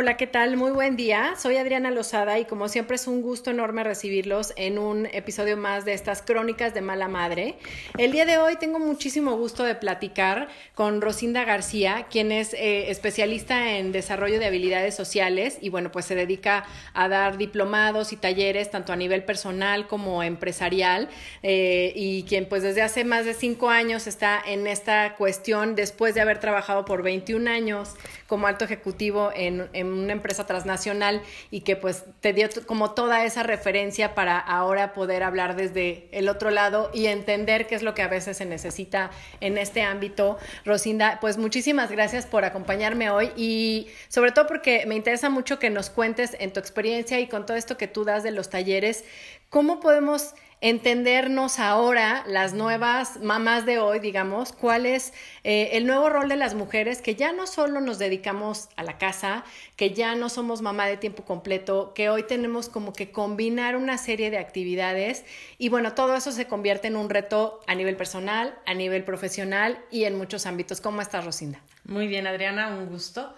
Hola, ¿qué tal? Muy buen día. Soy Adriana Lozada y como siempre es un gusto enorme recibirlos en un episodio más de estas crónicas de mala madre. El día de hoy tengo muchísimo gusto de platicar con Rosinda García, quien es eh, especialista en desarrollo de habilidades sociales y bueno, pues se dedica a dar diplomados y talleres tanto a nivel personal como empresarial eh, y quien pues desde hace más de cinco años está en esta cuestión después de haber trabajado por 21 años como alto ejecutivo en en una empresa transnacional y que pues te dio como toda esa referencia para ahora poder hablar desde el otro lado y entender qué es lo que a veces se necesita en este ámbito. Rosinda, pues muchísimas gracias por acompañarme hoy y sobre todo porque me interesa mucho que nos cuentes en tu experiencia y con todo esto que tú das de los talleres, cómo podemos entendernos ahora, las nuevas mamás de hoy, digamos, cuál es eh, el nuevo rol de las mujeres, que ya no solo nos dedicamos a la casa, que ya no somos mamá de tiempo completo, que hoy tenemos como que combinar una serie de actividades y bueno, todo eso se convierte en un reto a nivel personal, a nivel profesional y en muchos ámbitos. ¿Cómo estás, Rosinda? Muy bien, Adriana, un gusto,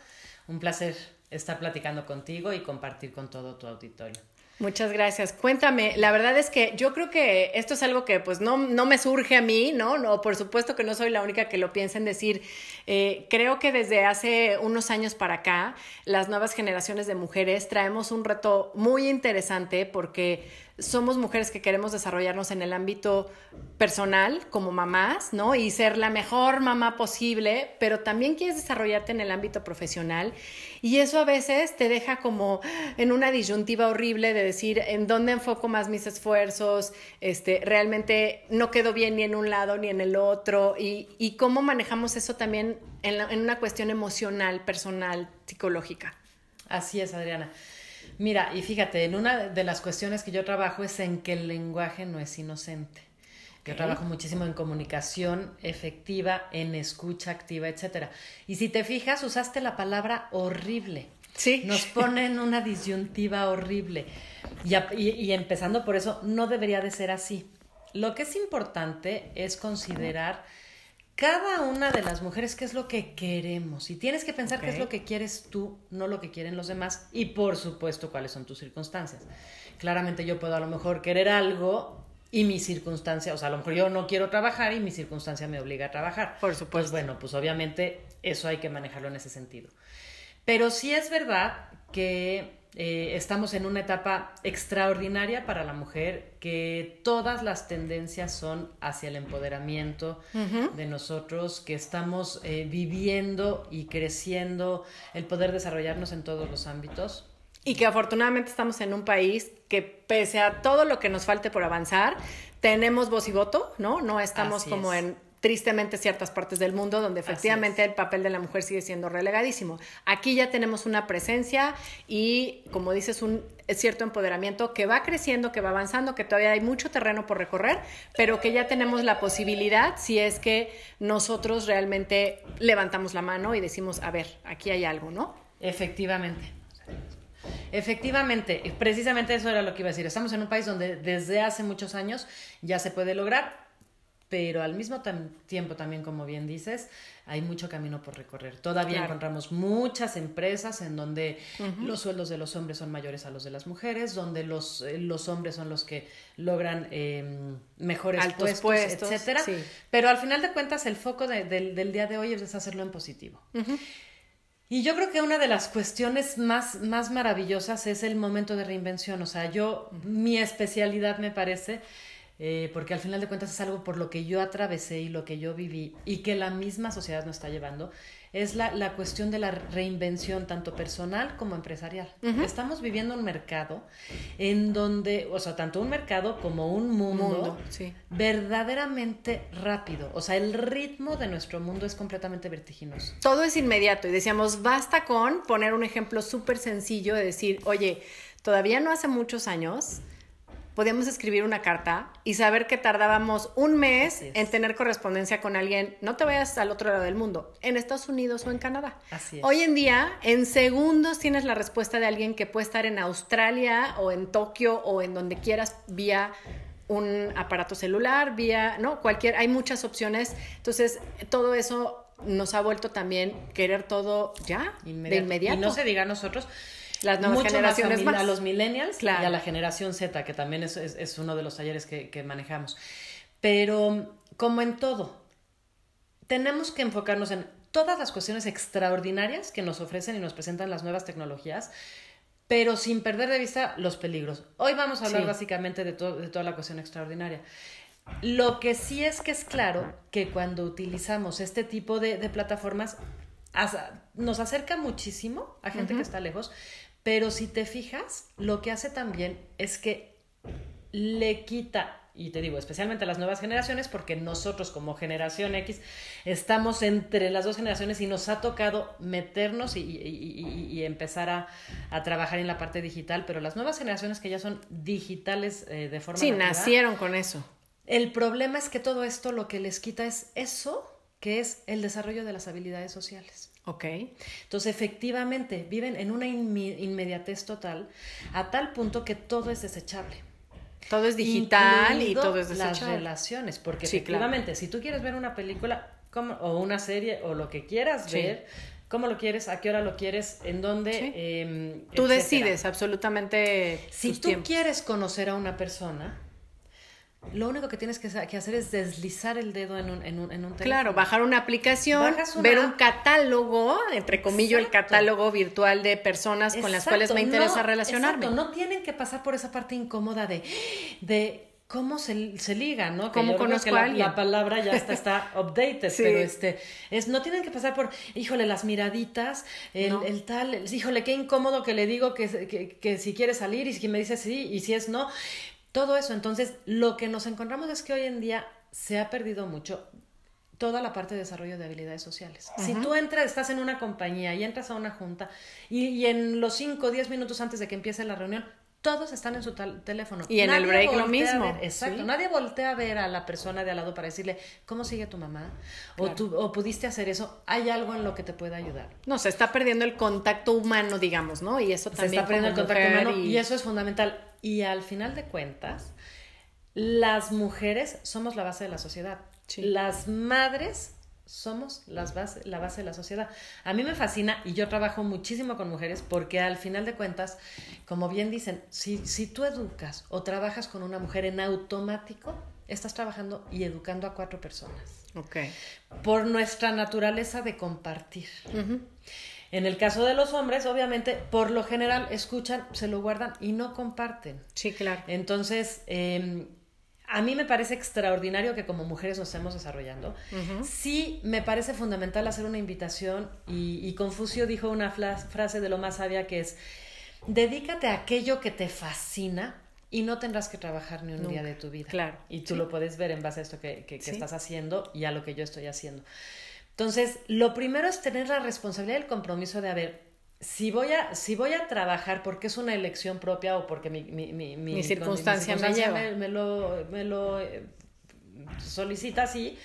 un placer estar platicando contigo y compartir con todo tu auditorio. Muchas gracias. Cuéntame, la verdad es que yo creo que esto es algo que pues no, no me surge a mí, ¿no? No, por supuesto que no soy la única que lo piensa en decir. Eh, creo que desde hace unos años para acá, las nuevas generaciones de mujeres traemos un reto muy interesante porque somos mujeres que queremos desarrollarnos en el ámbito personal como mamás, ¿no? Y ser la mejor mamá posible, pero también quieres desarrollarte en el ámbito profesional. Y eso a veces te deja como en una disyuntiva horrible de decir en dónde enfoco más mis esfuerzos, este, realmente no quedo bien ni en un lado ni en el otro, y, y cómo manejamos eso también en, en una cuestión emocional, personal, psicológica. Así es, Adriana. Mira, y fíjate, en una de las cuestiones que yo trabajo es en que el lenguaje no es inocente. Yo trabajo muchísimo en comunicación efectiva, en escucha activa, etcétera. Y si te fijas, usaste la palabra horrible. Sí. Nos ponen una disyuntiva horrible. Y, y, empezando por eso, no debería de ser así. Lo que es importante es considerar cada una de las mujeres qué es lo que queremos. Y tienes que pensar qué es lo que quieres tú, no lo que quieren los demás. Y por supuesto, cuáles son tus circunstancias. Claramente yo puedo a lo mejor querer algo y mi circunstancia, o sea, a lo mejor yo no quiero trabajar y mi circunstancia me obliga a trabajar. Por supuesto. Pues bueno, pues obviamente eso hay que manejarlo en ese sentido. Pero sí es verdad que eh, estamos en una etapa extraordinaria para la mujer, que todas las tendencias son hacia el empoderamiento de nosotros, que estamos eh, viviendo y creciendo el poder desarrollarnos en todos los ámbitos. Y que afortunadamente estamos en un país que pese a todo lo que nos falte por avanzar, tenemos voz y voto, ¿no? No estamos como en tristemente ciertas partes del mundo donde efectivamente el papel de la mujer sigue siendo relegadísimo. Aquí ya tenemos una presencia y, como dices, un cierto empoderamiento que va creciendo, que va avanzando, que todavía hay mucho terreno por recorrer, pero que ya tenemos la posibilidad, si es que nosotros realmente levantamos la mano y decimos, a ver, aquí hay algo, ¿no? Efectivamente. Efectivamente, precisamente eso era lo que iba a decir. Estamos en un país donde desde hace muchos años ya se puede lograr, pero al mismo tiempo también, como bien dices, hay mucho camino por recorrer. Todavía encontramos muchas empresas en donde los sueldos de los hombres son mayores a los de las mujeres, donde los, eh, los hombres son los que logran em, mejores puestos, etcétera. Pero al final de cuentas, el foco del día de hoy es hacerlo en positivo. Y yo creo que una de las cuestiones más, más maravillosas es el momento de reinvención. O sea, yo, mi especialidad me parece eh, porque al final de cuentas es algo por lo que yo atravesé y lo que yo viví y que la misma sociedad nos está llevando, es la, la cuestión de la reinvención tanto personal como empresarial. Estamos viviendo un mercado en donde, o sea, tanto un mercado como un mundo, verdaderamente rápido. O sea, el ritmo de nuestro mundo es completamente vertiginoso. Todo es inmediato y decíamos, basta con poner un ejemplo súper sencillo de decir, oye, todavía no hace muchos años podíamos escribir una carta y saber que tardábamos un mes en tener correspondencia con alguien, no te vayas al otro lado del mundo, en Estados Unidos o en Canadá. Así Hoy en día, en segundos tienes la respuesta de alguien que puede estar en Australia o en Tokio o en donde quieras vía un aparato celular, vía, ¿no? Cualquier, hay muchas opciones. Entonces, todo eso nos ha vuelto también querer todo ya, de inmediato. Y no se diga a nosotros, las nuevas generaciones más, a, los millennials y a la generación Z, que también es, es, uno de los talleres que, que, manejamos. Pero como en todo, tenemos que enfocarnos en todas las cuestiones extraordinarias que nos ofrecen y nos presentan las nuevas tecnologías, pero sin perder de vista los peligros. Hoy vamos a hablar básicamente de, de toda la cuestión extraordinaria. Lo que sí es que es claro que cuando utilizamos este tipo de, de plataformas, nos acerca muchísimo a gente que está lejos, pero si te fijas, lo que hace también es que le quita, y te digo, especialmente a las nuevas generaciones, porque nosotros como generación X estamos entre las dos generaciones y nos ha tocado meternos y, empezar a, trabajar en la parte digital, pero las nuevas generaciones que ya son digitales eh, de forma... Sí, nacieron con eso. El problema es que todo esto lo que les quita es eso, que es el desarrollo de las habilidades sociales. Ok. Entonces, efectivamente, viven en una inmediatez total, a tal punto que todo es desechable. Todo es digital y todo es desechable. Las relaciones, porque efectivamente, si tú quieres ver una película o una serie o lo que quieras ver, cómo lo quieres, a qué hora lo quieres, en dónde. Em, tú decides absolutamente. Si tú quieres conocer a una persona, lo único que tienes que, hacer es deslizar el dedo en un, en un, en un teléfono. Claro, bajar una aplicación, ver un catálogo, entre comillas, el catálogo virtual de personas con las cuales me interesa relacionarme. Exacto. No tienen que pasar por esa parte incómoda de, de cómo se, se liga, ¿no? ¿Cómo conozco a la, palabra ya está, está updated, pero este, es, no tienen que pasar por, híjole, las miraditas, el, el tal, híjole, qué incómodo que le digo que, que, que si quiere salir y si me dice sí y si es no. Todo eso, entonces, lo que nos encontramos es que hoy en día se ha perdido mucho toda la parte de desarrollo de habilidades sociales. Si tú entras, estás en una compañía y entras a una junta y, en los 5 o 10 minutos antes de que empiece la reunión, todos están en su teléfono. Y en el break lo mismo. exacto. Nadie voltea a ver a la persona de al lado para decirle, ¿cómo sigue tu mamá? O, tú, o pudiste hacer eso. Hay algo en lo que te pueda ayudar. No, se está perdiendo el contacto humano, digamos, ¿no? Y eso también. Se está perdiendo el contacto humano y eso es fundamental. Y al final de cuentas, las mujeres somos la base de la sociedad. Las madres somos las base, la base de la sociedad. A mí me fascina y yo trabajo muchísimo con mujeres porque al final de cuentas, como bien dicen, si, si tú educas o trabajas con una mujer en automático, estás trabajando y educando a cuatro personas. Ok. Por nuestra naturaleza de compartir. En el caso de los hombres, obviamente, por lo general escuchan, se lo guardan y no comparten. Sí, claro. Entonces, eh, a mí me parece extraordinario que como mujeres nos estemos desarrollando. Sí, me parece fundamental hacer una invitación y, Confucio dijo una frase de lo más sabia que es, dedícate a aquello que te fascina y no tendrás que trabajar ni un día de tu vida. Claro. Y tú lo puedes ver en base a esto que, que estás haciendo y a lo que yo estoy haciendo. Entonces, lo primero es tener la responsabilidad y el compromiso de, haber si voy a, si voy a trabajar porque es una elección propia o porque mi, mi, mi, mi circunstancia, me, lleva. Me, lo, me lo eh, solicita así,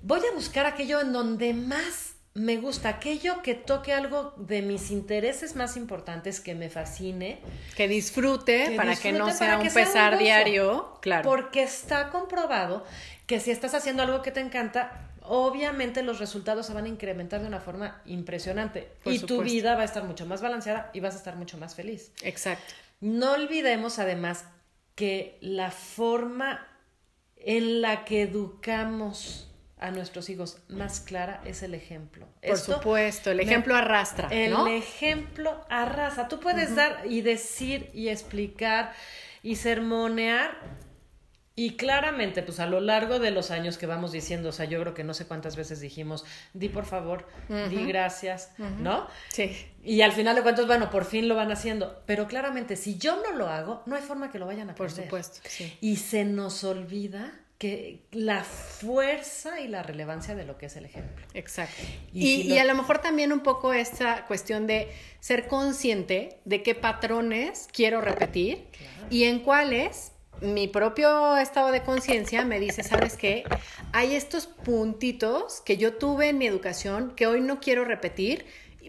voy a buscar aquello en donde más me gusta, aquello que toque algo de mis intereses más importantes, que me fascine. Que disfrute, para que no sea un pesar diario, claro. Porque está comprobado que si estás haciendo algo que te encanta, obviamente los resultados se van a incrementar de una forma impresionante y tu vida va a estar mucho más balanceada y vas a estar mucho más feliz. Exacto. No olvidemos además que la forma en la que educamos a nuestros hijos más clara es el ejemplo. Por supuesto, el ejemplo arrastra. El ejemplo arrastra. Tú puedes dar y decir y explicar y sermonear Y claramente, pues a lo largo de los años que vamos diciendo, o sea, yo creo que no sé cuántas veces dijimos, di por favor, di gracias, ¿no? Sí. Y al final de cuentas, bueno, por fin lo van haciendo. Pero claramente, si yo no lo hago, no hay forma que lo vayan a Por supuesto, sí. Y se nos olvida que la fuerza y la relevancia de lo que es el ejemplo. Exacto. Y, a lo mejor también un poco esta cuestión de ser consciente de qué patrones quiero repetir y en cuáles mi propio estado de conciencia me dice, ¿sabes qué? Hay estos puntitos que yo tuve en mi educación que hoy no quiero repetir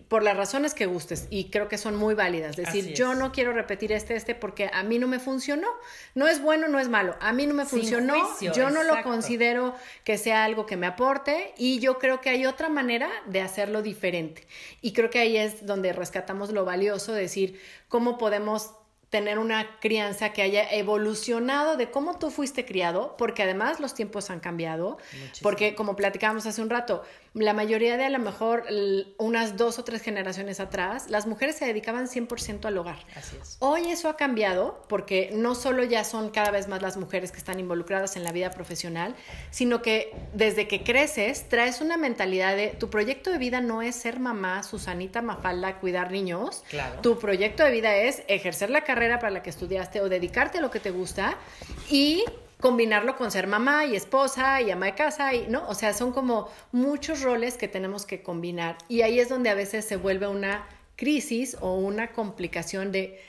por las razones que gustes y creo que son muy válidas. Decir, yo no quiero repetir este, este porque a mí no me funcionó. No es bueno, no es malo. A mí no me funcionó. yo no lo considero que sea algo que me aporte y yo creo que hay otra manera de hacerlo diferente. Y creo que ahí es donde rescatamos lo valioso, decir, cómo podemos tener una crianza que haya evolucionado de cómo tú fuiste criado, porque además los tiempos han cambiado, porque como platicábamos hace un rato, la mayoría de a lo mejor unas dos o tres generaciones atrás, las mujeres se dedicaban 100% al hogar. Así es. Hoy eso ha cambiado porque no solo ya son cada vez más las mujeres que están involucradas en la vida profesional, sino que desde que creces traes una mentalidad de tu proyecto de vida no es ser mamá, Susanita Mafalda, cuidar niños. Claro. Tu proyecto de vida es ejercer la carrera para la que estudiaste o dedicarte a lo que te gusta y combinarlo con ser mamá y esposa y ama de casa y no, o sea, son como muchos roles que tenemos que combinar y ahí es donde a veces se vuelve una crisis o una complicación de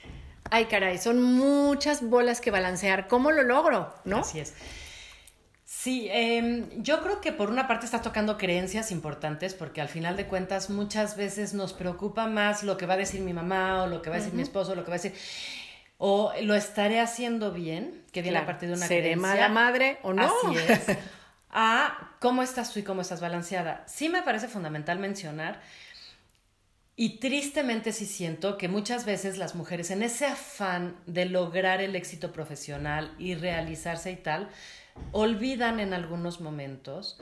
ay caray, son muchas bolas que balancear, ¿cómo lo logro? ¿No? Así es. Sí, em, yo creo que por una parte estás tocando creencias importantes porque al final de cuentas muchas veces nos preocupa más lo que va a decir mi mamá o lo que va a decir mi esposo, lo que va a decir o lo estaré haciendo bien, que viene a partir de una ¿Seré mala madre o no? Así es. A cómo estás tú y cómo estás balanceada. Sí me parece fundamental mencionar y tristemente sí siento que muchas veces las mujeres en ese afán de lograr el éxito profesional y realizarse y tal, olvidan en algunos momentos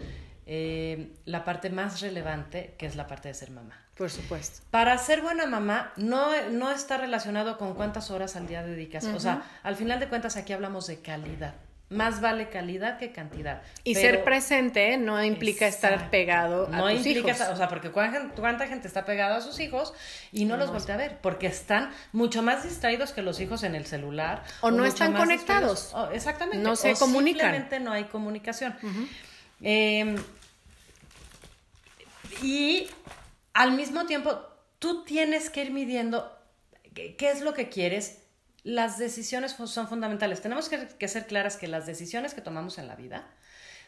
eh, la parte más relevante, que es la parte de ser mamá. Por supuesto. Para ser buena mamá no, no está relacionado con cuántas horas al día dedicas. O sea, al final de cuentas aquí hablamos de calidad. Más vale calidad que cantidad. Y ser presente no implica estar pegado a no tus implica, hijos. O sea, porque cuánta gente está pegada a sus hijos y no, los voltea a ver, porque están mucho más distraídos que los hijos en el celular. O, no están conectados. exactamente. No se comunican. Simplemente no hay comunicación. Em, y al mismo tiempo, tú tienes que ir midiendo qué, es lo que quieres. Las decisiones son fundamentales. Tenemos que, ser claras que las decisiones que tomamos en la vida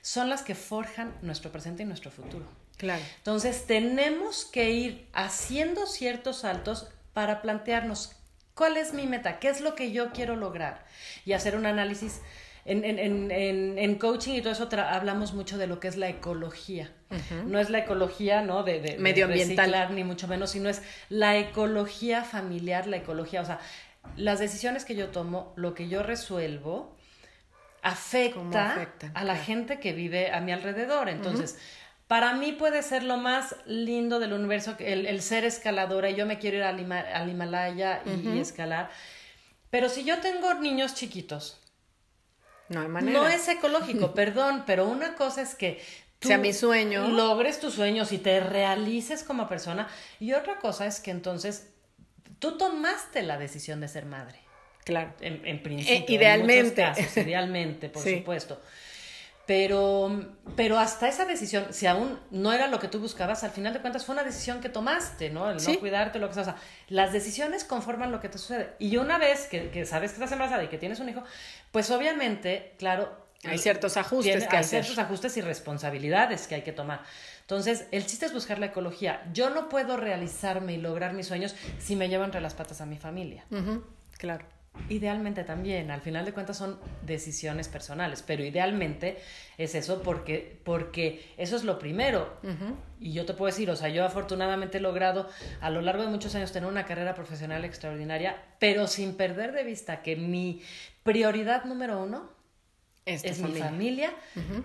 son las que forjan nuestro presente y nuestro futuro. Claro. Entonces, tenemos que ir haciendo ciertos saltos para plantearnos cuál es mi meta, qué es lo que yo quiero lograr y hacer un análisis en, en, en, en, coaching y todo eso hablamos mucho de lo que es la ecología. No es la ecología, ¿no? De, de medioambiental. ni mucho menos, sino es la ecología familiar, la ecología, o sea, las decisiones que yo tomo, lo que yo resuelvo, afecta, a la gente que vive a mi alrededor. Entonces, para mí puede ser lo más lindo del universo el, el ser escaladora y yo me quiero ir al, Himalaya y escalar. Pero si yo tengo niños chiquitos, no hay manera. No es ecológico, perdón, pero una cosa es que tú sea mi sueño. logres tus sueños y te realices como persona. Y otra cosa es que entonces tú tomaste la decisión de ser madre. Claro. En, principio. idealmente. idealmente, por supuesto. Pero, pero hasta esa decisión, si aún no era lo que tú buscabas, al final de cuentas fue una decisión que tomaste, ¿no? El no cuidarte, lo que sea. O sea, las decisiones conforman lo que te sucede. Y una vez que, que, sabes que estás embarazada y que tienes un hijo, pues obviamente, claro. Hay ciertos ajustes que hay ciertos ajustes y responsabilidades que hay que tomar. Entonces, el chiste es buscar la ecología. Yo no puedo realizarme y lograr mis sueños si me llevo entre las patas a mi familia. Claro. Idealmente también, al final de cuentas son decisiones personales, pero idealmente es eso porque, porque eso es lo primero. Y yo te puedo decir, o sea, yo afortunadamente he logrado a lo largo de muchos años tener una carrera profesional extraordinaria, pero sin perder de vista que mi prioridad número uno es, mi familia,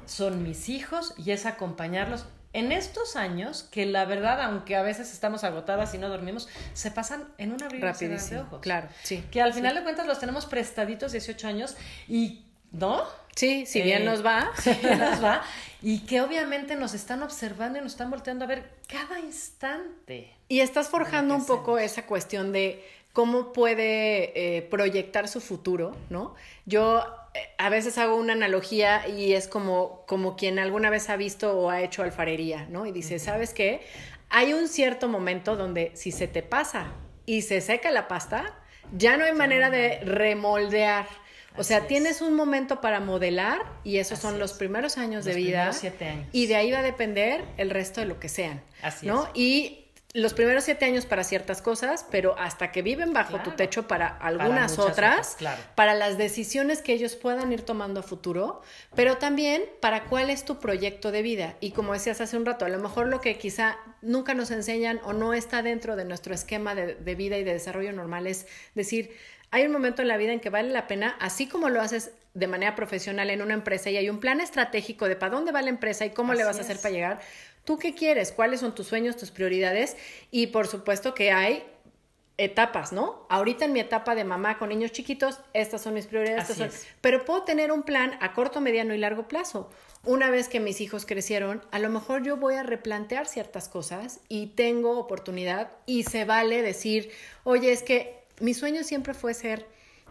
son mis hijos y es acompañarlos en estos años, que la verdad, aunque a veces estamos agotadas y no dormimos, se pasan en una abrir de ojos. Claro, sí. Que al final de cuentas los tenemos prestaditos 18 años y ¿no? Sí, si bien Eh, nos va. si bien nos va, y que obviamente nos están observando y nos están volteando a ver cada instante. Y estás forjando ¿qué un poco esa cuestión de cómo puede eh, proyectar su futuro, ¿no? Yo a veces hago una analogía y es como, como quien alguna vez ha visto o ha hecho alfarería, ¿no? Y dice, ¿sabes qué? Hay un cierto momento donde si se te pasa y se seca la pasta, ya no hay manera de remoldear. O Así sea, es. tienes un momento para modelar y esos son los primeros años Los de vida. primeros siete años. Y de ahí va a depender el resto de lo que sean. Así ¿no? es. Y los primeros siete años para ciertas cosas, pero hasta que viven bajo tu techo para algunas otras, otras, claro. para las decisiones que ellos puedan ir tomando a futuro, pero también para cuál es tu proyecto de vida. Y como decías hace un rato, a lo mejor lo que quizá nunca nos enseñan o no está dentro de nuestro esquema de, de vida y de desarrollo normal es decir, hay un momento en la vida en que vale la pena, así como lo haces de manera profesional en una empresa y hay un plan estratégico de para dónde va la empresa y cómo le vas a hacer es. para llegar, ¿tú qué quieres? ¿Cuáles son tus sueños, tus prioridades? Y por supuesto que hay etapas, ¿no? Ahorita en mi etapa de mamá con niños chiquitos, estas son mis prioridades. Estas son- es. Pero puedo tener un plan a corto, mediano y largo plazo. Una vez que mis hijos crecieron, a lo mejor yo voy a replantear ciertas cosas y tengo oportunidad y se vale decir, oye, es que mi sueño siempre fue ser,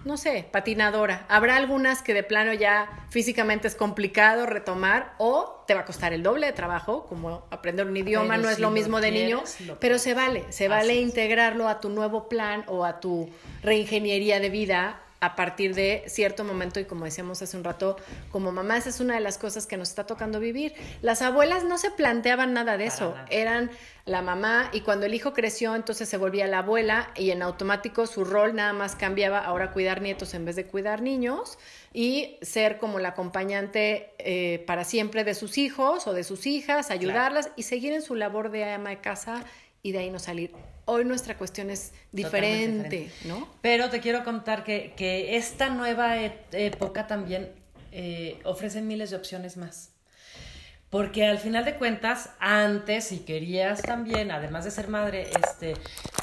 no sé, patinadora. Habrá algunas que de plano ya físicamente es complicado retomar o te va a costar el doble de trabajo, como aprender un idioma Pero no es lo lo mismo de niño, pero se vale, se vale integrarlo a tu nuevo plan o a tu reingeniería de vida a partir de cierto momento y como decíamos hace un rato, como mamá, esa es una de las cosas que nos está tocando vivir. Las abuelas no se planteaban nada de Para eso, nada. eran la mamá y cuando el hijo creció entonces se volvía la abuela y en automático su rol nada más cambiaba, ahora cuidar nietos en vez de cuidar niños y ser como la acompañante eh, para siempre de sus hijos o de sus hijas, ayudarlas y seguir en su labor de ama de casa y de ahí no salir. Hoy nuestra cuestión es diferente, ¿no? Pero te quiero contar que, que esta nueva e- época también eh, ofrece miles de opciones más. Porque al final de cuentas, antes, si querías también, además de ser madre, este,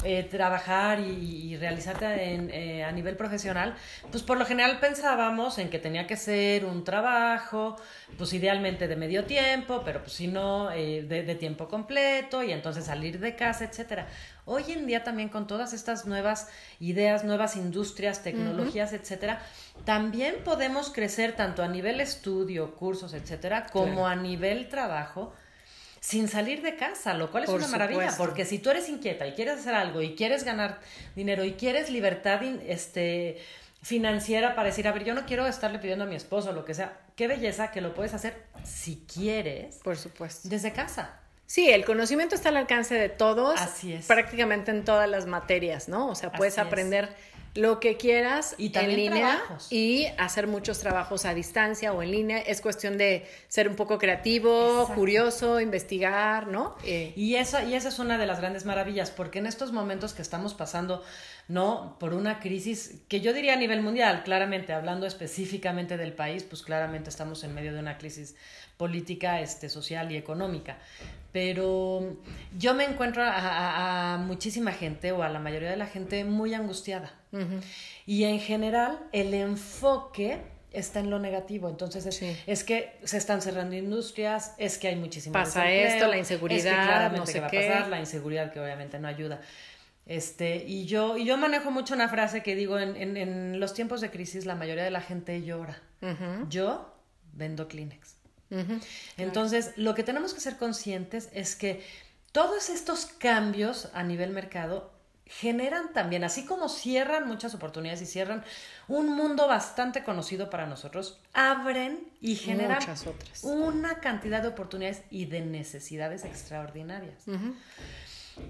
eh, trabajar y, y realizarte en, eh, a nivel profesional, pues por lo general pensábamos en que tenía que ser un trabajo, pues idealmente de medio tiempo, pero pues si no, eh, de, de tiempo completo y entonces salir de casa, etcétera. Hoy en día también con todas estas nuevas ideas, nuevas industrias, tecnologías, etcétera, también podemos crecer tanto a nivel estudio, cursos, etcétera, como Claro. a nivel trabajo sin salir de casa, lo cual es Por una maravilla, porque si tú eres inquieta y quieres hacer algo y quieres ganar dinero y quieres libertad este financiera para decir, a ver, yo no quiero estarle pidiendo a mi esposo lo que sea, qué belleza que lo puedes hacer si quieres Por supuesto. desde casa. Sí, el conocimiento está al alcance de todos, Así es. prácticamente en todas las materias, ¿no? O sea, puedes Así es. Lo que quieras Y en también línea trabajos. y hacer muchos trabajos a distancia o en línea. Es cuestión de ser un poco creativo, Exacto. curioso, investigar, ¿no? Eh, Y esa, y esa es una de las grandes maravillas, porque en estos momentos que estamos pasando, ¿no? Por una crisis que yo diría a nivel mundial, claramente, hablando específicamente del país, pues claramente estamos en medio de una crisis política, este, social y económica. Pero yo me encuentro a, a- a muchísima gente o a la mayoría de la gente muy angustiada. Y en general, el enfoque está en lo negativo. Entonces, es, Sí. es que se están cerrando industrias, es que hay muchísimo Pasa desempleo, esto, la es que inseguridad, claramente no sé que va qué. a pasar, la inseguridad que obviamente no ayuda. Este, y yo, y yo manejo mucho una frase que digo, en, en, en los tiempos de crisis la mayoría de la gente llora. ujú, Yo vendo Kleenex. ujú. Entonces, lo que tenemos que ser conscientes es que todos estos cambios a nivel mercado generan también, así como cierran muchas oportunidades y cierran un mundo bastante conocido para nosotros, abren y generan Muchas otras. una cantidad de oportunidades y de necesidades extraordinarias.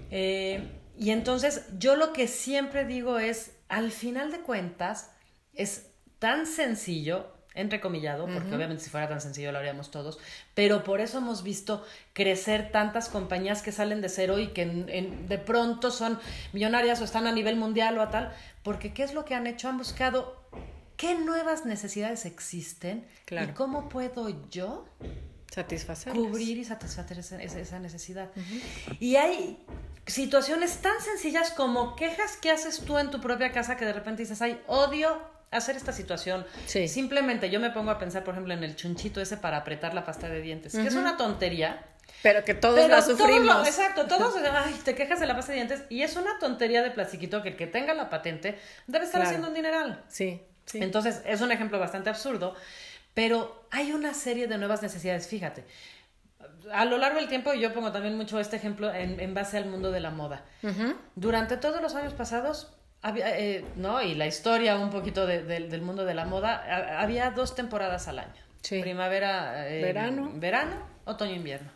Eh, y entonces yo lo que siempre digo es, al final de cuentas, es tan sencillo, entrecomillado, porque obviamente si fuera tan sencillo lo haríamos todos, pero por eso hemos visto crecer tantas compañías que salen de cero y que en- en- de pronto son millonarias o están a nivel mundial o a tal, porque ¿qué es lo que han hecho? Han buscado qué nuevas necesidades existen Claro. y cómo puedo yo Satisfacer. cubrir y satisfacer esa, esa- necesidad. Y hay situaciones tan sencillas como quejas que haces tú en tu propia casa que de repente dices, ay, odio hacer esta situación. Simplemente yo me pongo a pensar, por ejemplo, en el chunchito ese para apretar la pasta de dientes, que es una tontería. Pero que todos la sufrimos. exacto, todos ay, te quejas de la pasta de dientes y es una tontería de plastiquito que el que tenga la patente debe estar haciendo un dineral. Sí, sí. Entonces, es un ejemplo bastante absurdo, pero hay una serie de nuevas necesidades, fíjate. A lo largo del tiempo, yo pongo también mucho este ejemplo en, base al mundo de la moda. Durante todos los años pasados, había, eh, ¿no? Y la historia un poquito del mundo de la moda, había dos temporadas al año. Primavera, eh, verano. verano, otoño, invierno.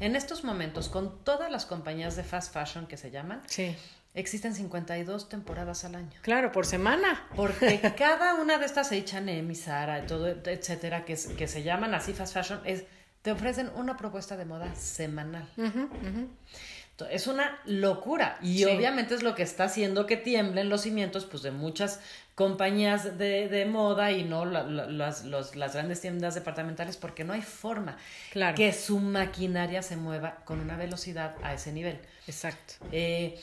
En estos momentos, con todas las compañías de fast fashion que se llaman, sí. existen 52 temporadas al año. Claro, por semana. Porque cada una de estas H&M, Zara, todo, etcétera, que, que se llaman así fast fashion, es, te ofrecen una propuesta de moda semanal. Es una locura y obviamente es lo que está haciendo que tiemblen los cimientos pues, de muchas compañías de, de moda y no las, las grandes tiendas departamentales porque no hay forma que su maquinaria se mueva con una velocidad a ese nivel. Exacto. Eh,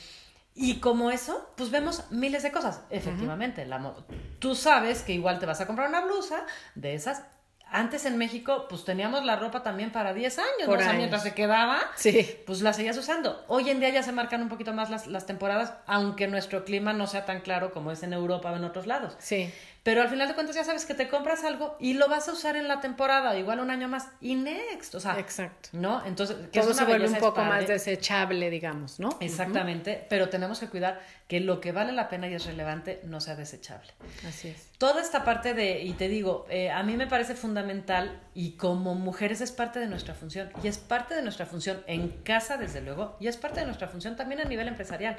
y como eso, pues vemos miles de cosas. Efectivamente, la tú sabes que igual te vas a comprar una blusa de esas antes en México, pues teníamos la ropa también para 10 años, Por ¿no? mientras se quedaba, sí. pues la seguías usando. Hoy en día ya se marcan un poquito más las, las temporadas, aunque nuestro clima no sea tan claro como es en Europa o en otros lados. Sí. Pero al final de cuentas ya sabes que te compras algo y lo vas a usar en la temporada, igual un año más, y next, o sea, exacto. ¿no? Entonces, todo se vuelve un poco más desechable, digamos, ¿no? Exactamente, pero tenemos que cuidar que lo que vale la pena y es relevante no sea desechable. Así es. Toda esta parte de, y te digo, eh, a mí me parece fundamental y como mujeres es parte de nuestra función, y es parte de nuestra función en casa, desde luego, y es parte de nuestra función también a nivel empresarial.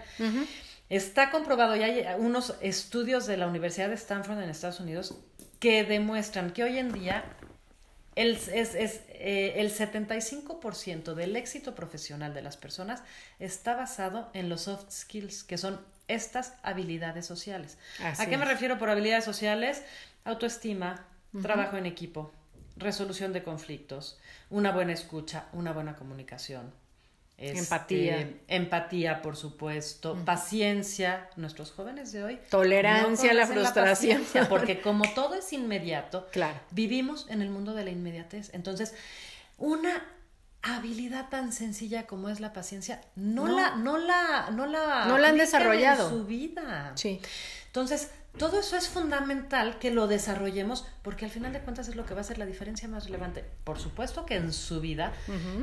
Está comprobado, y hay unos estudios de la Universidad de Stanford en Estados Unidos que demuestran que hoy en día el, es, es eh, el 75% del éxito profesional de las personas está basado en los soft skills, que son estas habilidades sociales. ¿A qué me refiero por habilidades sociales? Autoestima, trabajo en equipo, resolución de conflictos, una buena escucha, una buena comunicación. Este, empatía, por supuesto. Paciencia. Nuestros jóvenes de hoy. Tolerancia a la frustración. porque como todo es inmediato, claro. vivimos en el mundo de la inmediatez. Entonces, una habilidad tan sencilla como es la paciencia, no, la, no la, no la, no la han desarrollado en su vida. Sí. Entonces, todo eso es fundamental que lo desarrollemos porque al final de cuentas es lo que va a ser la diferencia más relevante. Por supuesto que en su vida,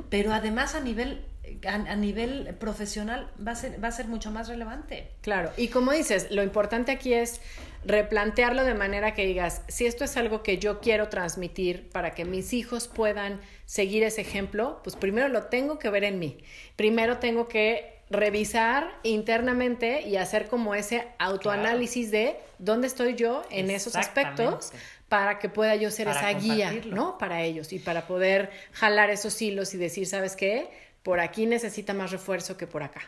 pero además a nivel, a, nivel profesional va a, ser, va a ser mucho más relevante. Claro, y como dices, lo importante aquí es replantearlo de manera que digas, si esto es algo que yo quiero transmitir para que mis hijos puedan seguir ese ejemplo, pues primero lo tengo que ver en mí. Primero tengo que revisar internamente y hacer como ese autoanálisis de dónde estoy yo en esos aspectos para que pueda yo ser esa guía, ¿no? Para ellos y para poder jalar esos hilos y decir, ¿sabes qué? Por aquí necesita más refuerzo que por acá.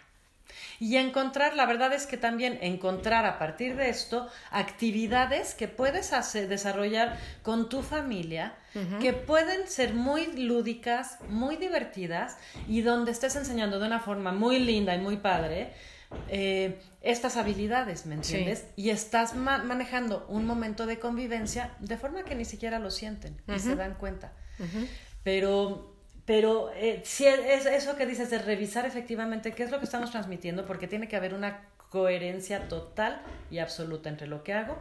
Y encontrar, la verdad es que también encontrar a partir de esto actividades que puedes hacer, desarrollar con tu familia, que pueden ser muy lúdicas, muy divertidas y donde estés enseñando de una forma muy linda y muy padre. Eh, estas habilidades, ¿me entiendes? Y estás manejando un momento de convivencia de forma que ni siquiera lo sienten y se dan cuenta. Pero pero eh, si es eso que dices de revisar efectivamente qué es lo que estamos transmitiendo, porque tiene que haber una coherencia total y absoluta entre lo que hago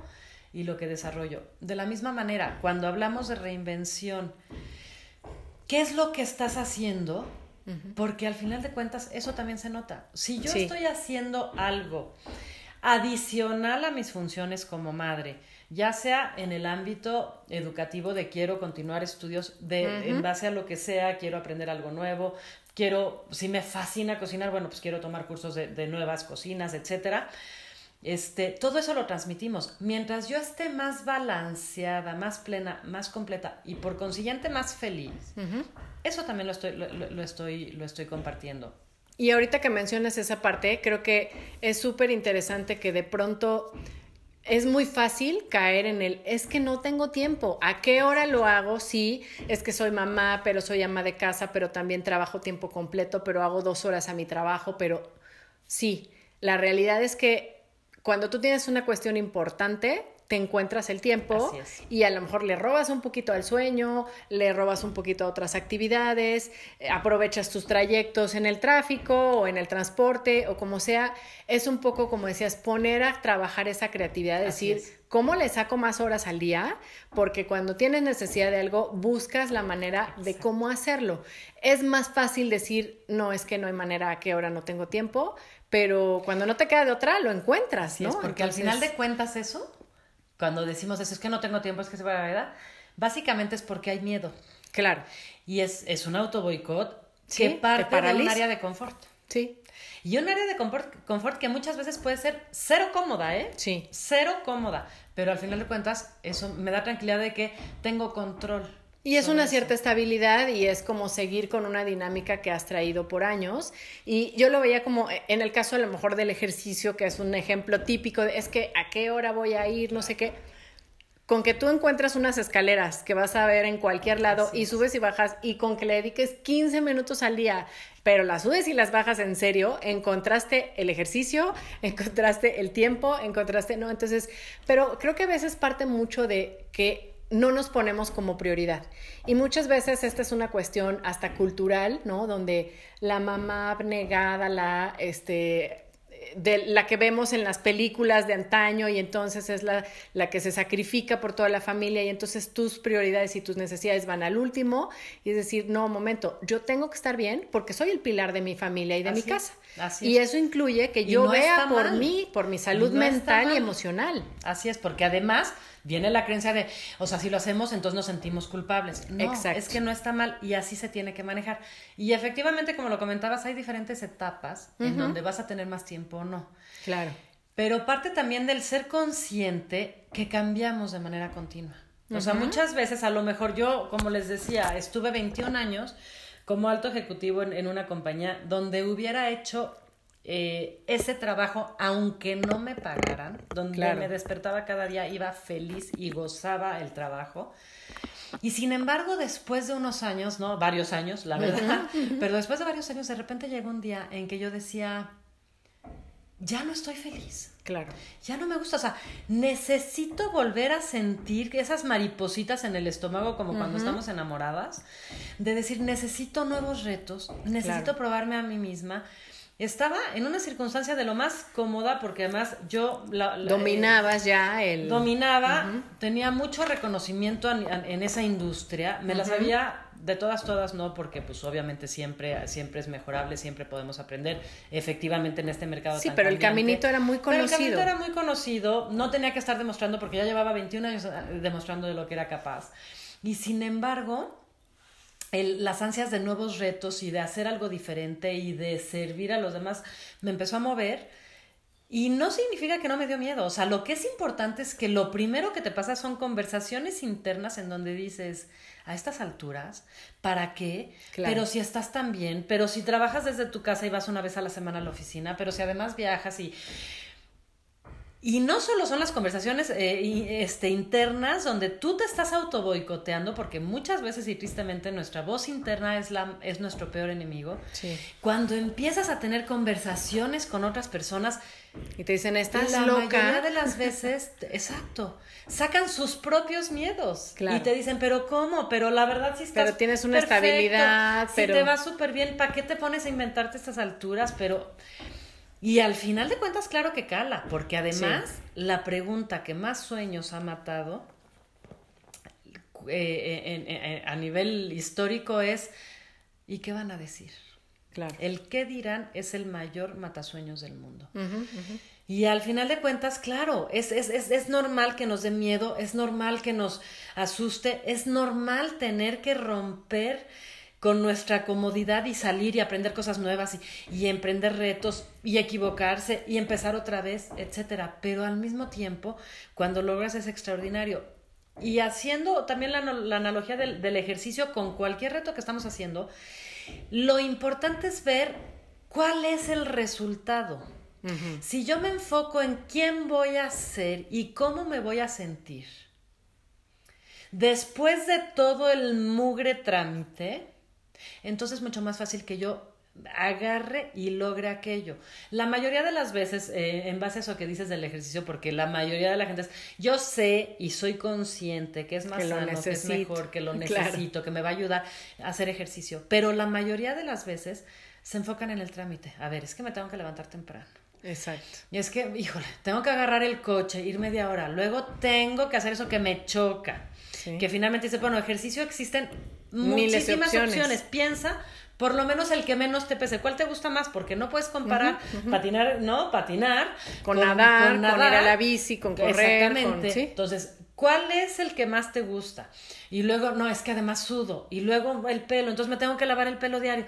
y lo que desarrollo. De la misma manera, cuando hablamos de reinvención, ¿qué es lo que estás haciendo? Porque al final de cuentas eso también se nota. Si yo estoy haciendo algo adicional a mis funciones como madre, ya sea en el ámbito educativo de quiero continuar estudios de, en base a lo que sea, quiero aprender algo nuevo, quiero, si me fascina cocinar, bueno, pues quiero tomar cursos de, nuevas cocinas, etcétera. Este, todo eso lo transmitimos. Mientras yo esté más balanceada, más plena, más completa y por consiguiente más feliz, eso también lo estoy, lo, estoy, lo estoy compartiendo. Y ahorita que mencionas esa parte, creo que es súper interesante que de pronto es muy fácil caer en el, es que no tengo tiempo. ¿A qué hora lo hago? Sí, es que soy mamá, pero soy ama de casa, pero también trabajo tiempo completo, pero hago dos horas a mi trabajo, pero sí, la realidad es que cuando tú tienes una cuestión importante, te encuentras el tiempo y a lo mejor le robas un poquito al sueño, le robas un poquito a otras actividades, eh, aprovechas tus trayectos en el tráfico o en el transporte o como sea. Es un poco, como decías, poner a trabajar esa creatividad, decir, ¿cómo le saco más horas al día? Porque cuando tienes necesidad de algo, buscas la manera de cómo hacerlo. Es más fácil decir, no, es que no hay manera, a qué hora no tengo tiempo, pero cuando no te queda de otra, lo encuentras, ¿no? porque al final de cuentas eso cuando decimos eso, es que no tengo tiempo, es que se va a la verdad, básicamente es porque hay miedo. Claro. Y es, es un auto boicot que parte de un área de confort. Sí. Y un área de confort, confort, que muchas veces puede ser cero cómoda, ¿eh? Sí. Cero cómoda. Pero al final de cuentas, eso me da tranquilidad de que tengo control. Y es una cierta estabilidad y es como seguir con una dinámica que has traído por años. Y yo lo veía como eh, en el caso a lo mejor del ejercicio, que es un ejemplo típico, de, es que a qué hora voy a ir, no sé qué. Con que tú encuentras unas escaleras que vas a ver en cualquier lado y subes y bajas y con que le dediques 15 minutos al día, pero las subes y las bajas en serio, encontraste el ejercicio, encontraste el tiempo, encontraste, ¿no? Entonces, pero creo que a veces parte mucho de que no nos ponemos como prioridad. Y muchas veces esta es una cuestión hasta cultural, ¿no? Donde la mamá abnegada, la, este, de la que vemos en las películas de antaño y entonces es la, la, que se sacrifica por toda la familia y entonces tus prioridades y tus necesidades van al último y es decir, no, momento, yo tengo que estar bien porque soy el pilar de mi familia y de mi casa. y eso incluye que yo vea por mí, por mi salud mental y emocional. Así es, porque además viene la creencia de, o sea, si lo hacemos, entonces nos sentimos culpables. No, es que no está mal y así se tiene que manejar. Y efectivamente, como lo comentabas, hay diferentes etapas en donde vas a tener más tiempo o no. Claro. Pero parte también del ser consciente que cambiamos de manera continua. O sea, muchas veces, a lo mejor yo, como les decía, estuve 21 años como alto ejecutivo en, en una compañía donde hubiera hecho eh, ese trabajo, aunque no me pagaran, donde me despertaba cada día, iba feliz y gozaba el trabajo. Y sin embargo, después de unos años, ¿no? Varios años, la verdad, pero después de varios años, de repente llegó un día en que yo decía, ya no estoy feliz. Claro. Ya no me gusta. O sea, necesito volver a sentir esas maripositas en el estómago, como cuando estamos enamoradas, de decir, necesito nuevos retos, necesito probarme a mí misma estaba en una circunstancia de lo más cómoda porque además yo dominabas ya el dominaba tenía mucho reconocimiento en, esa industria. Me la sabía de todas todas no porque pues obviamente siempre siempre es mejorable siempre podemos aprender efectivamente en este mercado sí pero el caminito era muy conocido pero el caminito era muy conocido no tenía que estar demostrando porque ya llevaba 21 años eh, demostrando de lo que era capaz. Y sin embargo las ansias de nuevos retos y de hacer algo diferente y de servir a los demás me empezó a mover. Y no significa que no me dio miedo. O sea, lo que es importante es que lo primero que te pasa son conversaciones internas en donde dices, a estas alturas, ¿para qué? Pero si estás tan bien, pero si trabajas desde tu casa y vas una vez a la semana a la oficina, pero si además viajas y y no solo son las conversaciones eh, este, internas donde tú te estás auto boicoteando, porque muchas veces y tristemente nuestra voz interna es, la, es nuestro peor enemigo. Sí. Cuando empiezas a tener conversaciones con otras personas y te dicen, estás la loca. La mayoría de las veces, exacto, sacan sus propios miedos. Y te dicen, pero ¿cómo? Pero la verdad sí estás Pero tienes una estabilidad, pero... Si te va súper bien, ¿para qué te pones a inventarte estas alturas? Pero y al final de cuentas, claro que cala, porque además la pregunta que más sueños ha matado eh, eh, a nivel histórico es, ¿y qué van a decir? Claro. El qué dirán es el mayor matasueños del mundo. Y al final de cuentas, claro, es, es, es, es, normal que nos dé miedo, es normal que nos asuste, es normal tener que romper con nuestra comodidad y salir y aprender cosas nuevas y, emprender retos y equivocarse y empezar otra vez, etcétera. Pero al mismo tiempo, cuando logras es extraordinario. Y haciendo también la, analogía del, ejercicio con cualquier reto que estamos haciendo, lo importante es ver cuál es el resultado. Si yo me enfoco en quién voy a ser y cómo me voy a sentir, después de todo el mugre trámite, entonces es mucho más fácil que yo agarre y logre aquello. La mayoría de las veces, eh, en base a eso que dices del ejercicio, porque la mayoría de la gente es, yo sé y soy consciente que es más sano, que es mejor, que lo necesito, que me va a ayudar a hacer ejercicio, pero la mayoría de las veces se enfocan en el trámite. A ver, es que me tengo que levantar temprano. Exacto. Y es que, híjole, tengo que agarrar el coche, ir media hora, luego tengo que hacer eso que me choca. Que finalmente dice, bueno, ejercicio existen muchísimas opciones. Piensa por lo menos el que menos te pese. ¿Cuál te gusta más? Porque no puedes comparar patinar, ¿no? Patinar con, nadar, con, ir a la bici, con correr. Exactamente. Entonces, ¿cuál es el que más te gusta? Y luego, no, es que además sudo. Y luego el pelo, entonces me tengo que lavar el pelo diario.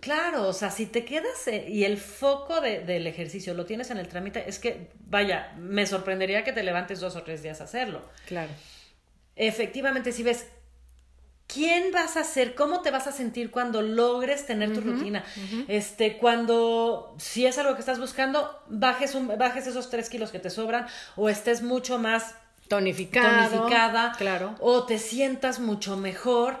Claro, o sea, si te quedas eh, y el foco del ejercicio lo tienes en el trámite, es que, vaya, me sorprendería que te levantes dos o tres días a hacerlo. Claro. Efectivamente, si ves quién vas a ser, cómo te vas a sentir cuando logres tener tu rutina. Este, cuando, si es algo que estás buscando, bajes, un, bajes esos tres kilos que te sobran o estés mucho más tonificado, tonificada, claro. o te sientas mucho mejor.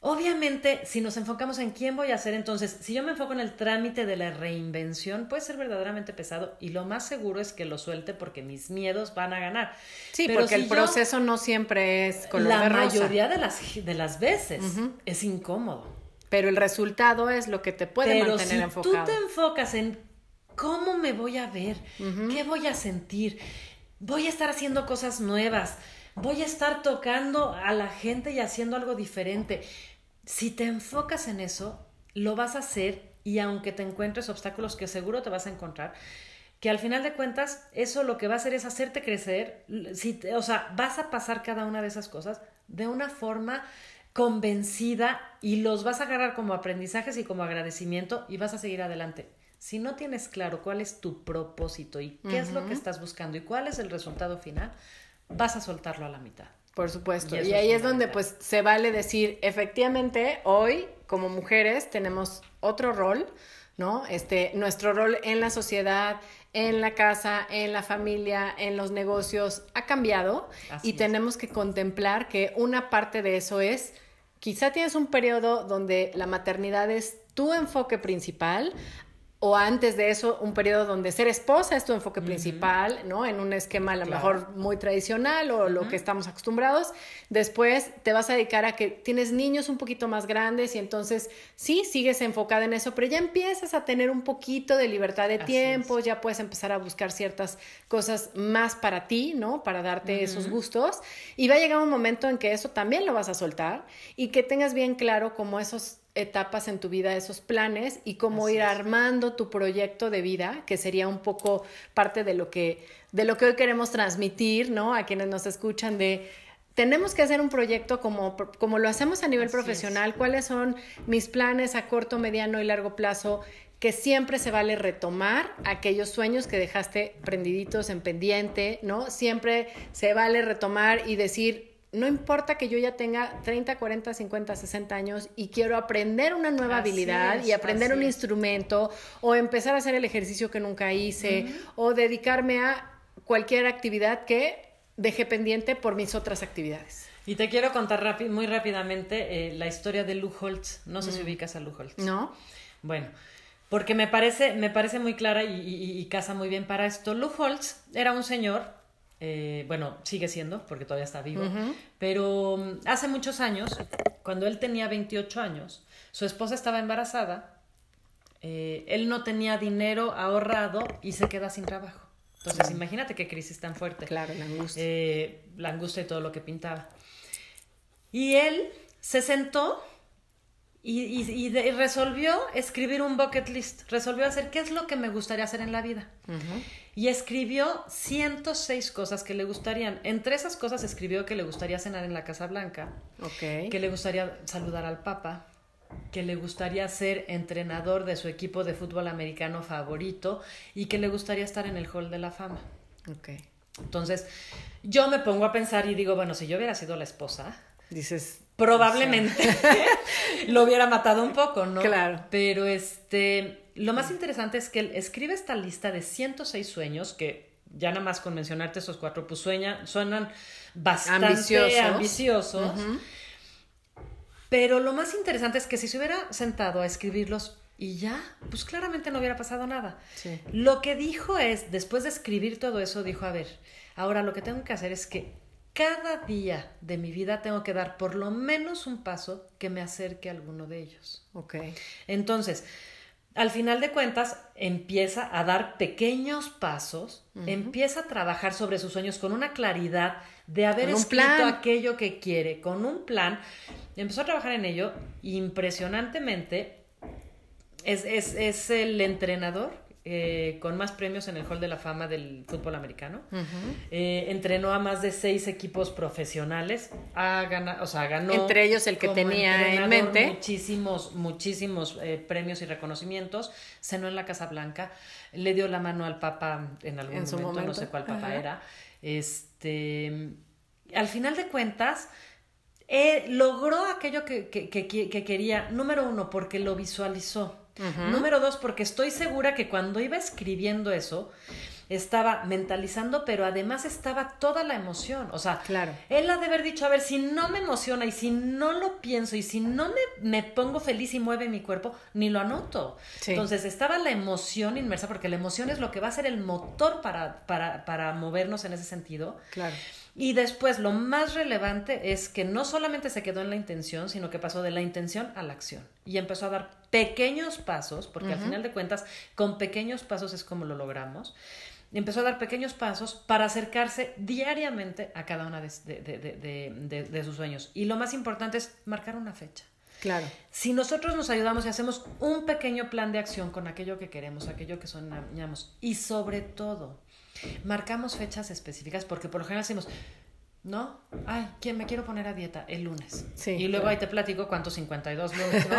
Obviamente, si nos enfocamos en quién voy a ser, entonces, si yo me enfoco en el trámite de la reinvención, puede ser verdaderamente pesado y lo más seguro es que lo suelte porque mis miedos van a ganar. Sí, porque el proceso no siempre es color la de rosa. mayoría de las, de las veces es incómodo. Pero el resultado es lo que te puede mantener enfocado. Tú te enfocas en cómo me voy a ver, qué voy a sentir, voy a estar haciendo cosas nuevas voy a estar tocando a la gente y haciendo algo diferente. Si te enfocas en eso, lo vas a hacer y aunque te encuentres obstáculos que seguro te vas a encontrar, que al final de cuentas eso lo que va a hacer es hacerte crecer, si o sea, vas a pasar cada una de esas cosas de una forma convencida y los vas a agarrar como aprendizajes y como agradecimiento y vas a seguir adelante. Si no tienes claro cuál es tu propósito y qué es lo que estás buscando y cuál es el resultado final, vas a soltarlo a la mitad. Por supuesto. Y, ahí es donde pues se vale decir, efectivamente, hoy como mujeres tenemos otro rol, ¿no? Este, nuestro rol en la sociedad, en la casa, en la familia, en los negocios ha cambiado y tenemos que contemplar que una parte de eso es, quizá tienes un periodo donde la maternidad es tu enfoque principal, o antes de eso un periodo donde ser esposa es tu enfoque principal, ¿no? En un esquema a lo mejor muy tradicional o lo que estamos acostumbrados. Después te vas a dedicar a que tienes niños un poquito más grandes y entonces sí, sigues enfocada en eso, pero ya empiezas a tener un poquito de libertad de tiempo, ya puedes empezar a buscar ciertas cosas más para ti, ¿no? Para darte esos gustos. Y va a llegar un momento en que eso también lo vas a soltar y que tengas bien claro cómo esos etapas en tu vida, esos planes y cómo ir armando tu proyecto de vida, que sería un poco parte de lo que de lo que hoy queremos transmitir, ¿no? A quienes nos escuchan de tenemos que hacer un proyecto como, como lo hacemos a nivel profesional, cuáles son mis planes a corto, mediano y largo plazo, que siempre se vale retomar aquellos sueños que dejaste prendiditos en pendiente, ¿no? Siempre se vale retomar y decir, no importa que yo ya tenga 30, 40, 50, 60 años y quiero aprender una nueva habilidad y aprender un instrumento o empezar a hacer el ejercicio que nunca hice o dedicarme a cualquier actividad que deje pendiente por mis otras actividades. Y te quiero contar muy rápidamente eh, la historia de Lou Holtz. No sé si mm. ubicas a Lou Holtz. No. Bueno, porque me parece, me parece muy clara y, y casa muy bien para esto. Lou Holtz era un señor eh, bueno, sigue siendo, porque todavía está vivo, pero mm, hace muchos años, cuando él tenía 28 años, su esposa estaba embarazada, eh, él no tenía dinero ahorrado y se queda sin trabajo. Entonces, imagínate qué crisis tan fuerte. Claro, la angustia. Eh, la angustia y todo lo que pintaba. Y él se sentó y, y, resolvió escribir un bucket list, resolvió hacer qué es lo que me gustaría hacer en la vida. Y escribió 106 cosas que le gustarían. Entre esas cosas escribió que le gustaría cenar en la Casa Blanca, okay. que le gustaría saludar al Papa, que le gustaría ser entrenador de su equipo de fútbol americano favorito y que le gustaría estar en el Hall de la Fama. Okay. Entonces, yo me pongo a pensar y digo, bueno, si yo hubiera sido la esposa, dices, probablemente lo hubiera matado un poco, ¿no? Claro. Pero este, lo más interesante es que él escribe esta lista de 106 sueños que ya nada más con mencionarte esos cuatro, pues suenan bastante ambiciosos. Pero lo más interesante es que si se hubiera sentado a escribirlos, y ya, pues claramente no hubiera pasado nada. Lo que dijo es, después de escribir todo eso, dijo, a ver, ahora lo que tengo que hacer es que cada día de mi vida tengo que dar por lo menos un paso que me acerque a alguno de ellos. Ok. Entonces, al final de cuentas, empieza a dar pequeños pasos, empieza a trabajar sobre sus sueños con una claridad de haber escrito aquello que quiere, con un plan. Empezó a trabajar en ello impresionantemente es, es, es el entrenador eh, con más premios en el Hall de la Fama del fútbol americano. Eh, entrenó a más de seis equipos profesionales. Ha ganado, o sea, ganó. Entre ellos el que tenía en mente. Muchísimos, muchísimos eh, premios y reconocimientos. Cenó en la Casa Blanca. Le dio la mano al Papa en algún momento, no sé cuál Papa era. Este. Al final de cuentas. logró aquello que, que quería, número uno, porque lo visualizó. Número dos, porque estoy segura que cuando iba escribiendo eso, estaba mentalizando, pero además estaba toda la emoción. O sea, claro. él ha de haber dicho, a ver, si no me emociona y si no lo pienso y si no me, me pongo feliz y mueve mi cuerpo, ni lo anoto. Entonces estaba la emoción inmersa, porque la emoción es lo que va a ser el motor para, para, para movernos en ese sentido. Claro. Y después lo más relevante es que no solamente se quedó en la intención, sino que pasó de la intención a la acción. Y empezó a dar pequeños pasos, porque al final de cuentas, con pequeños pasos es como lo logramos. Empezó a dar pequeños pasos para acercarse diariamente a cada una de, de sus sueños. Y lo más importante es marcar una fecha. Claro. Si nosotros nos ayudamos y hacemos un pequeño plan de acción con aquello que queremos, aquello que soñamos, y sobre todo, Marcamos fechas específicas porque por lo general decimos, ¿no? Ay, ¿quién me quiero poner a dieta? El lunes. Sí, y luego ahí te platico cuántos 52 lunes, ¿no?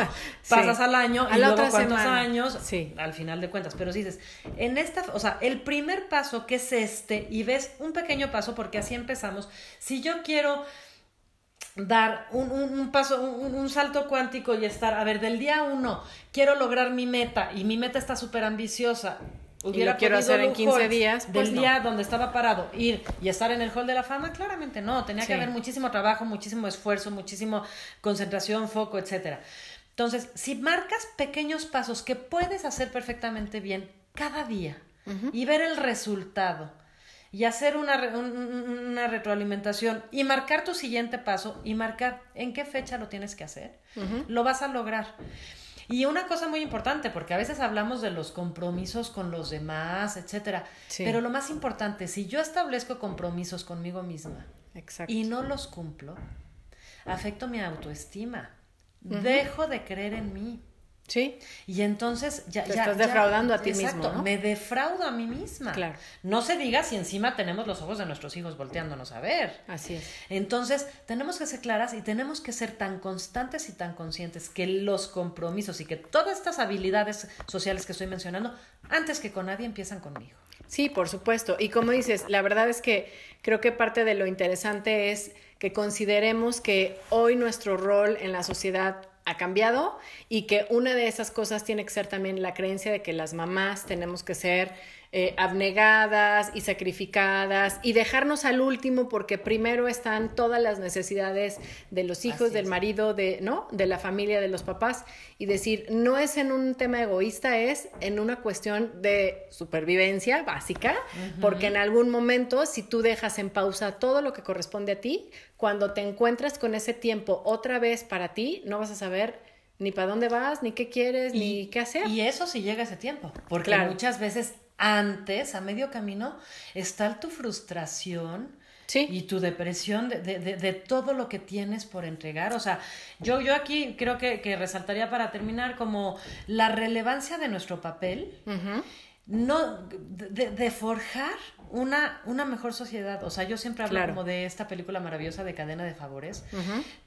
Pasas al año y luego cuántos años sí. al final de cuentas. Pero si dices, en esta, o sea, el primer paso que es este, y ves un pequeño paso, porque así empezamos. Si yo quiero dar un, un, paso, un, un, salto cuántico y estar, a ver, del día uno, quiero lograr mi meta y mi meta está súper ambiciosa hubiera quiero hacer en 15 días. Pues del día donde estaba parado, ir y estar en el hall de la fama, claramente no. Tenía que haber muchísimo trabajo, muchísimo esfuerzo, muchísimo concentración, foco, etcétera. Entonces, si marcas pequeños pasos que puedes hacer perfectamente bien cada día y ver el resultado y hacer una, una retroalimentación y marcar tu siguiente paso y marcar en qué fecha lo tienes que hacer, lo vas a lograr. Y una cosa muy importante, porque a veces hablamos de los compromisos con los demás, etcétera. Pero lo más importante, si yo establezco compromisos conmigo misma y no los cumplo, afecto mi autoestima. Dejo de creer en mí. Sí. Y entonces ya. Te estás defraudando a ti mismo. Me defraudo a mí misma. Claro. No se diga si encima tenemos los ojos de nuestros hijos volteándonos a ver. Así es. Entonces, tenemos que ser claras y tenemos que ser tan constantes y tan conscientes que los compromisos y que todas estas habilidades sociales que estoy mencionando, antes que con nadie, empiezan conmigo. Sí, por supuesto. Y como dices, la verdad es que creo que parte de lo interesante es que consideremos que hoy nuestro rol en la sociedad ha cambiado y que una de esas cosas tiene que ser también la creencia de que las mamás tenemos que ser eh, abnegadas y sacrificadas y dejarnos al último porque primero están todas las necesidades de los hijos, del marido, de, ¿no? de la familia, de los papás y decir, no es en un tema egoísta, es en una cuestión de supervivencia básica, porque en algún momento si tú dejas en pausa todo lo que corresponde a ti, cuando te encuentras con ese tiempo otra vez para ti, no vas a saber ni para dónde vas, ni qué quieres, ni qué hacer. Y eso si llega ese tiempo, porque muchas veces antes, a medio camino, está tu frustración. Y tu depresión de, de, de, todo lo que tienes por entregar. O sea, yo, yo aquí creo que, que resaltaría para terminar como la relevancia de nuestro papel, no, de, forjar una, una mejor sociedad. O sea, yo siempre hablo como de esta película maravillosa de cadena de favores.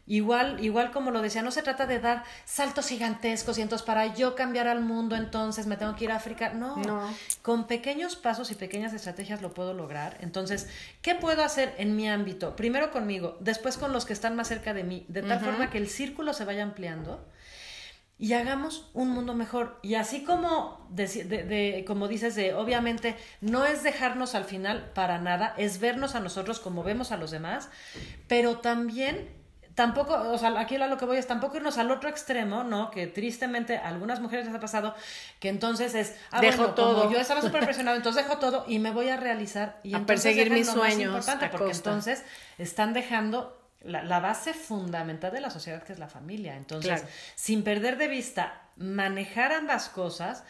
Igual, igual como lo decía, no se trata de dar saltos gigantescos y entonces para yo cambiar al mundo, entonces me tengo que ir a África. No, no. con pequeños pasos y pequeñas estrategias lo puedo lograr. Entonces, ¿qué puedo hacer en mi ámbito? Primero conmigo, después con los que están más cerca de mí, de tal forma que el círculo se vaya ampliando y hagamos un mundo mejor. Y así como, de, como dices, de, obviamente no es dejarnos al final para nada, es vernos a nosotros como vemos a los demás, pero también tampoco, o sea, aquí a lo que voy es tampoco irnos al otro extremo, ¿no? Que tristemente a algunas mujeres les ha pasado que entonces es, ah, dejo todo. yo estaba súper presionado, entonces dejo todo y me voy a realizar y a perseguir mis sueños. porque entonces están dejando la, base fundamental de la sociedad que es la familia. Entonces, sin perder de vista manejar ambas cosas,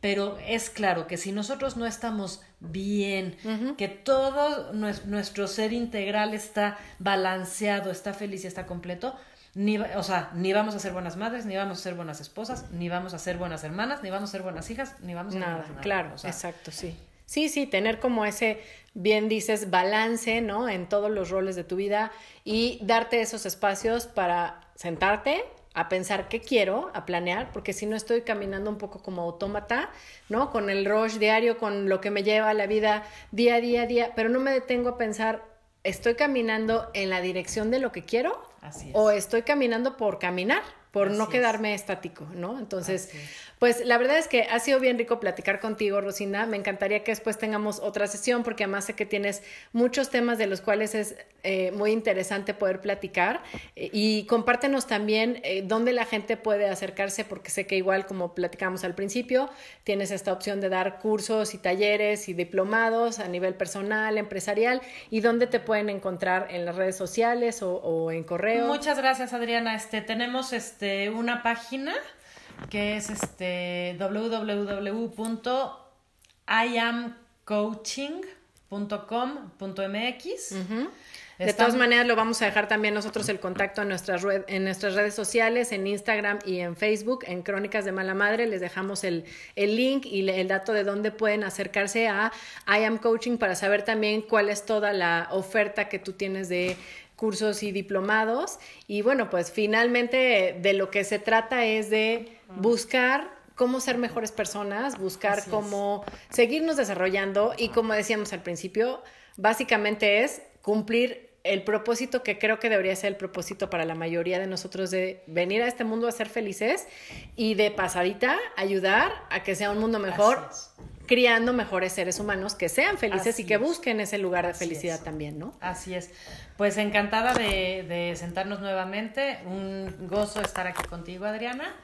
pero es claro que si nosotros no estamos bien, que todo nuestro ser integral está balanceado, está feliz y está completo, ni, o sea, ni vamos a ser buenas madres, ni vamos a ser buenas esposas, ni vamos a ser buenas hermanas, ni vamos a ser buenas hijas, ni vamos a nada. nada. Claro, exacto, sí. Sí, sí, tener como ese, bien dices, balance, ¿no? En todos los roles de tu vida y darte esos espacios para sentarte, a pensar qué quiero, a planear, porque si no estoy caminando un poco como autómata, ¿no? Con el rush diario, con lo que me lleva a la vida día a día, día, pero no me detengo a pensar, ¿estoy caminando en la dirección de lo que quiero? Así es. ¿O estoy caminando por caminar? Por no quedarme estático, ¿no? Entonces, pues la verdad es que ha sido bien rico platicar contigo, Rosina. Me encantaría que después tengamos otra sesión porque además sé que tienes muchos temas de los cuales es eh, muy interesante poder platicar eh, y compártenos también eh, dónde la gente puede acercarse porque sé que igual como platicamos al principio, tienes esta opción de dar cursos y talleres y diplomados a nivel personal, empresarial y dónde te pueden encontrar en las redes sociales o, o en correo. Muchas gracias, Adriana. Este, tenemos este este, una página que es este www.iamcoaching.com.mx. De todas maneras, lo vamos a dejar también nosotros el contacto en nuestras, en nuestras redes sociales, en Instagram y en Facebook, en Crónicas de Mala Madre. Les dejamos el, el link y el dato de dónde pueden acercarse a I Am Coaching para saber también cuál es toda la oferta que tú tienes de cursos y diplomados. Y bueno, pues finalmente de lo que se trata es de buscar cómo ser mejores personas, buscar cómo seguirnos desarrollando. Y como decíamos al principio, básicamente es cumplir el propósito que creo que debería ser el propósito para la mayoría de nosotros de venir a este mundo a ser felices y de pasadita ayudar a que sea un mundo mejor criando mejores seres humanos que sean felices y que busquen ese lugar de felicidad también, ¿no? Así es. Pues encantada de, de sentarnos nuevamente. Un gozo estar aquí contigo, Adriana.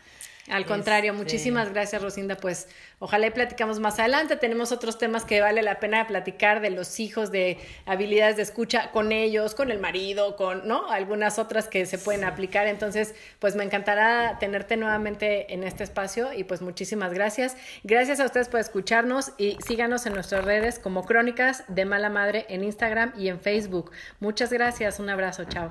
Al contrario, este, muchísimas gracias, Rosinda. Pues ojalá y platicamos más adelante. Tenemos otros temas que vale la pena platicar de los hijos, de habilidades de escucha con ellos, con el marido, con, ¿no? Algunas otras que se pueden aplicar. Entonces, pues me encantará tenerte nuevamente en este espacio y pues muchísimas gracias. Gracias a ustedes por escucharnos y síganos en nuestras redes como Crónicas de Mala Madre en Instagram y en Facebook. Muchas gracias. Un abrazo. Chao.